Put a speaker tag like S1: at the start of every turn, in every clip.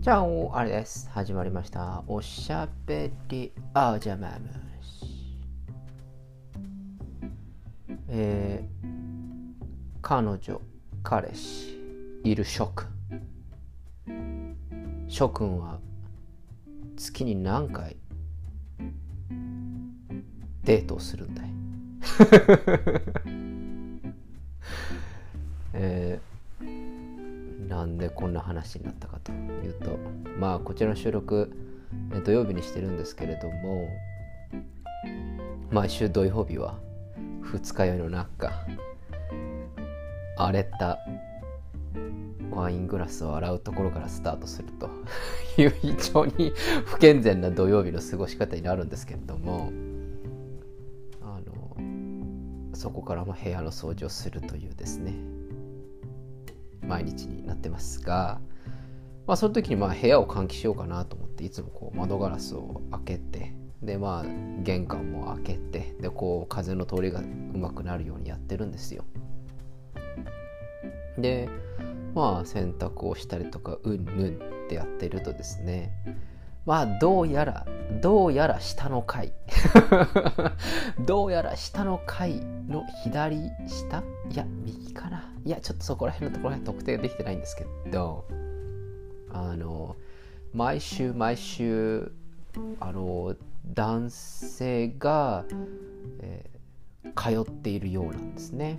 S1: じゃあ、あれです。始まりました。おしゃべりアージャマムシ。えー、彼女、彼氏、いる諸君。諸君は月に何回デートをするんだい えーなんでこんな話になったかというとまあこちらの収録え土曜日にしてるんですけれども毎週土曜日は二日酔いの中荒れたワイングラスを洗うところからスタートすると いう非常に不健全な土曜日の過ごし方になるんですけれどもあのそこからも部屋の掃除をするというですね毎日になってますが、まあ、その時にまあ部屋を換気しようかなと思っていつもこう窓ガラスを開けてでまあ玄関も開けてでこう風の通りがうまくなるようにやってるんですよ。でまあ洗濯をしたりとかうんぬんってやってるとですねまあどうやらどうやら下の階 どうやら下の階の左下？いや右かな。いやちょっとそこら辺のところは特定できてないんですけど。あの毎週毎週あの男性が、えー通っているようなんですね。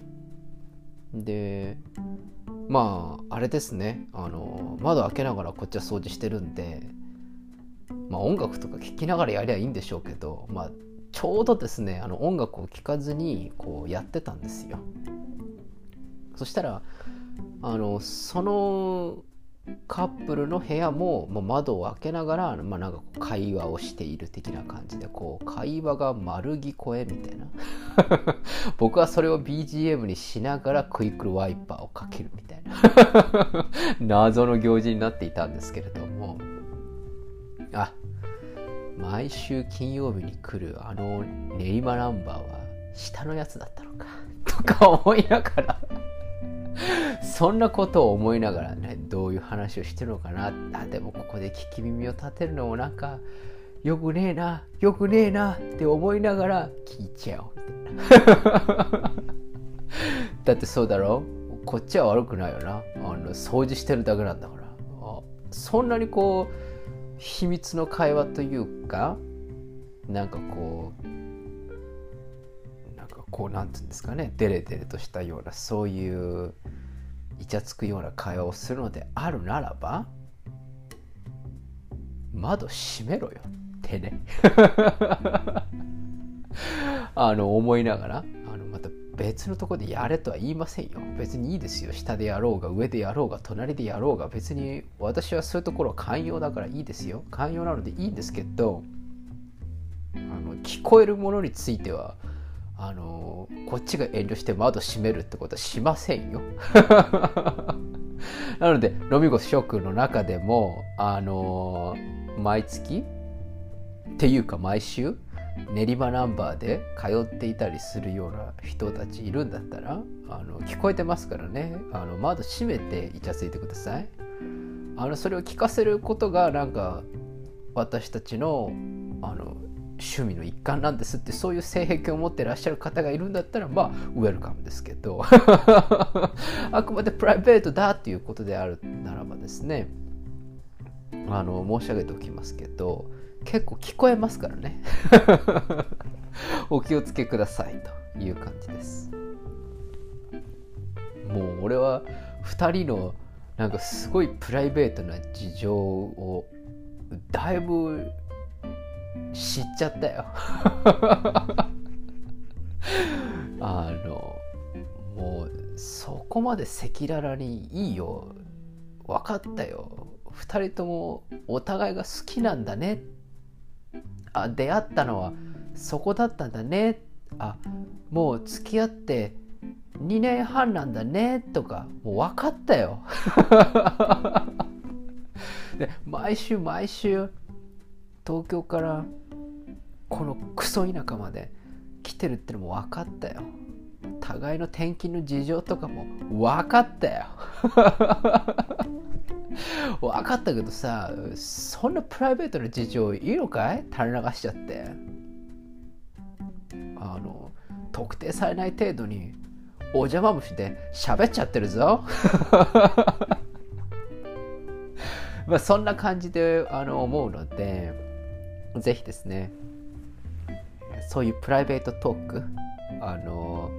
S1: でまああれですね。あの窓開けながらこっちは掃除してるんでまあ音楽とか聴きながらやりゃいいんでしょうけどまあちょうどですねあの音楽を聴かずにこうやってたんですよ。そしたらあのそのカップルの部屋も、まあ、窓を開けながら、まあ、なんか会話をしている的な感じでこう会話が丸聞こえみたいな。僕はそれを BGM にしながらクイックルワイパーをかけるみたいな。謎の行事になっていたんですけれども。あ毎週金曜日に来るあの練馬ナンバーは下のやつだったのか。とか思いながら。そんなことを思いながらねどういう話をしてるのかな。あでもここで聞き耳を立てるのもなんかよくねえなよくねえなって思いながら聞いちゃおう。みたいなだってそうだろ？こっちは悪くないよな。あの掃除してるだけなんだから。そんなにこう秘密の会話というかなんかこうなんかこうなんていうんですかねデレデレとしたようなそういうイチャつくような会話をするのであるならば窓閉めろよってね。あの思いながら。別のとこでやれとは言いませんよ。別にいいですよ。下でやろうが上でやろうが隣でやろうが。別に私はそういうところは寛容だからいいですよ。寛容なのでいいんですけどあの聞こえるものについてはあのこっちが遠慮して窓閉めるってことはしませんよ。なので飲み子諸君の中でもあの毎月？っていうか毎週？練馬ナンバーで通っていたりするような人たちいるんだったらあの聞こえてますからね。あの窓閉めてイチャついてください。あのそれを聞かせることがなんか私たちのあの趣味の一環なんですってそういう性癖を持ってらっしゃる方がいるんだったらまあウェルカムですけど。あくまでプライベートだっていうことであるならばですねあの申し上げておきますけど結構聞こえますからね。お気をつけくださいという感じです。もう俺は2人のなんかすごいプライベートな事情をだいぶ知っちゃったよ。あのもうそこまで赤裸々にいいよ。分かったよ。2人ともお互いが好きなんだね。あ出会ったのはそこだったんだね。あもう付き合って2年半なんだね。とかもう分かったよ。で毎週毎週東京からこのクソ田舎まで来てるってのも分かったよ。互いの転勤の事情とかも分かったよ。分かったけどさそんなプライベートな事情いいのかい？垂れ流しちゃって。あの特定されない程度にお邪魔虫で喋っちゃってるぞ。まあそんな感じであの思うのでぜひですねそういうプライベートトークあの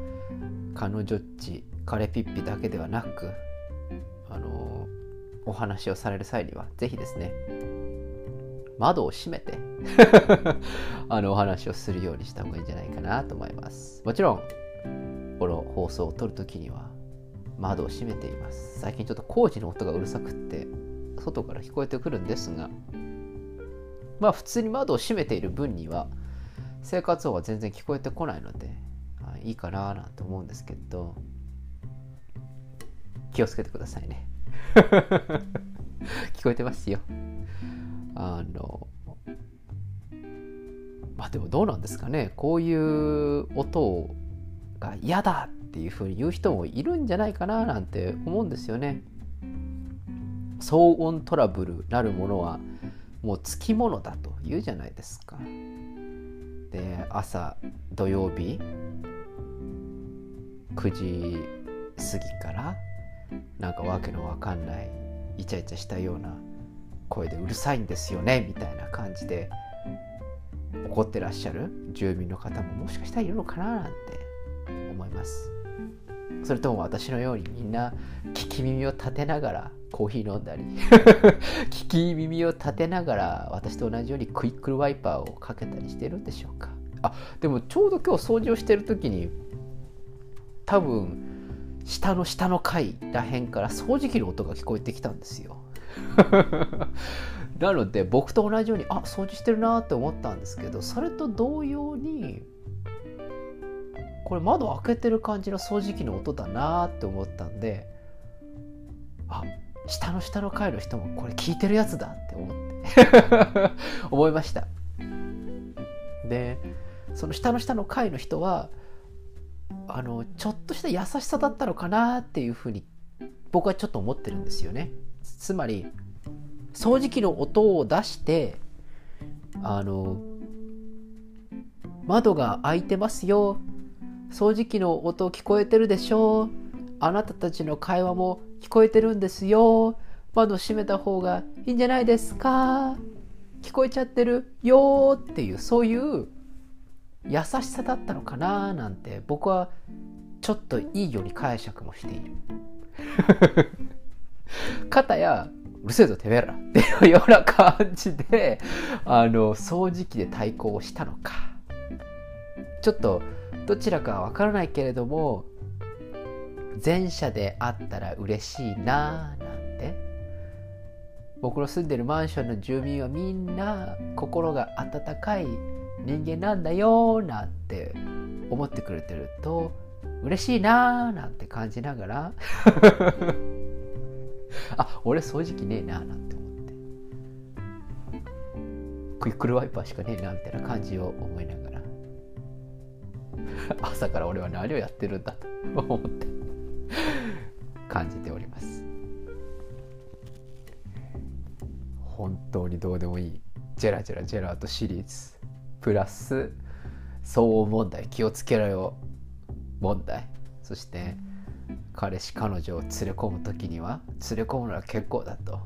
S1: 彼女っち彼ピッピだけではなくあのお話をされる際にはぜひですね窓を閉めて あのお話をするようにした方がいいんじゃないかなと思います。もちろんこの放送を撮るときには窓を閉めています。最近ちょっと工事の音がうるさくって外から聞こえてくるんですがまあ普通に窓を閉めている分には生活音は全然聞こえてこないのでいいかななんて思うんですけど気をつけてくださいね。聞こえてますよ。あのまあでもどうなんですかね。こういう音が嫌だっていうふうに言う人もいるんじゃないかななんて思うんですよね。騒音トラブルなるものはもうつきものだと言うじゃないですか。で朝土曜日9時過ぎからなんかわけのわかんないイチャイチャしたような声でうるさいんですよねみたいな感じで怒ってらっしゃる住民の方ももしかしたらいるのかななんて思います。それとも私のようにみんな聞き耳を立てながらコーヒー飲んだり 聞き耳を立てながら私と同じようにクイックルワイパーをかけたりしてるんでしょうか。あでもちょうど今日掃除をしてる時に多分下の下の階らへんから掃除機の音が聞こえてきたんですよ。なので僕と同じようにあ掃除してるなって思ったんですけどそれと同様にこれ窓開けてる感じの掃除機の音だなって思ったんであ下の下の階の人もこれ聞いてるやつだって思って 思いました。でその下の下の階の人はあのちょっとした優しさだったのかなっていうふうに僕はちょっと思ってるんですよね。つまり掃除機の音を出してあの窓が開いてますよ。掃除機の音聞こえてるでしょ。うあなたたちの会話も聞こえてるんですよ。窓閉めた方がいいんじゃないですか。聞こえちゃってるよっていうそういう優しさだったのかななんて僕はちょっといいように解釈もしている。かたやうるせえぞてめえら。っていうような感じであの掃除機で対抗をしたのか。ちょっとどちらかわからないけれども前者であったら嬉しいななんて。僕の住んでるマンションの住民はみんな心が温かい人間なんだよなんて思ってくれてると嬉しいなーなんて感じながら あ俺掃除機ねえななんて思って。クイックルワイパーしかねえなみたいな感じを思いながら。朝から俺は何をやってるんだと思って。感じております。本当にどうでもいい。ジェラジェラジェラートシリーズ。プラス騒音問題気をつけろよ問題。そして彼氏彼女を連れ込む時には連れ込むのは結構だと。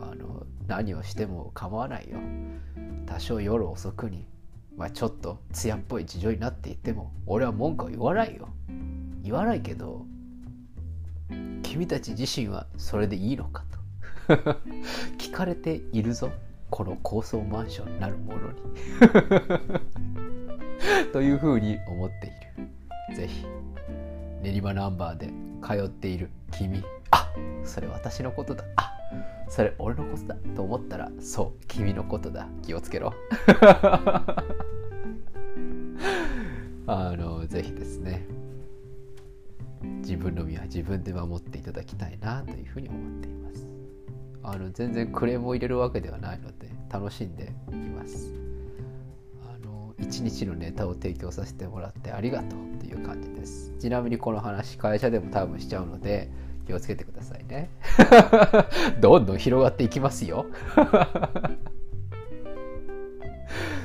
S1: あの何をしても構わないよ。多少夜遅くに、まあ、ちょっと艶っぽい事情になっていても俺は文句は言わないよ。言わないけど君たち自身はそれでいいのかと。聞かれているぞ。この高層マンションなるものに。というふうに思っている。ぜひ練馬ナンバーで通っている君。あそれ私のことだ。あそれ俺のことだと思ったらそう君のことだ。気をつけろ。あのぜひですね。自分の身は自分で守っていただきたいなというふうに思っていますあの全然クレームを入れるわけではないので楽しんでいます。あの一日のネタを提供させてもらってありがとうっていう感じです。ちなみにこの話会社でも多分しちゃうので気をつけてくださいね。どんどん広がっていきますよ。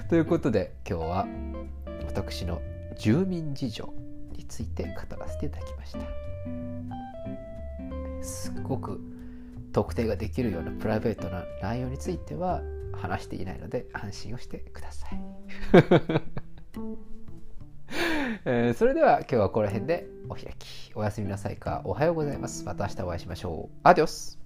S1: ということで今日は私の住民事情について語らせていただきました。すっごく特定ができるようなプライベートな内容については話していないので安心をしてください、えー、それでは今日はこの辺でお開き。おやすみなさいか。おはようございます。また明日お会いしましょう。アディオス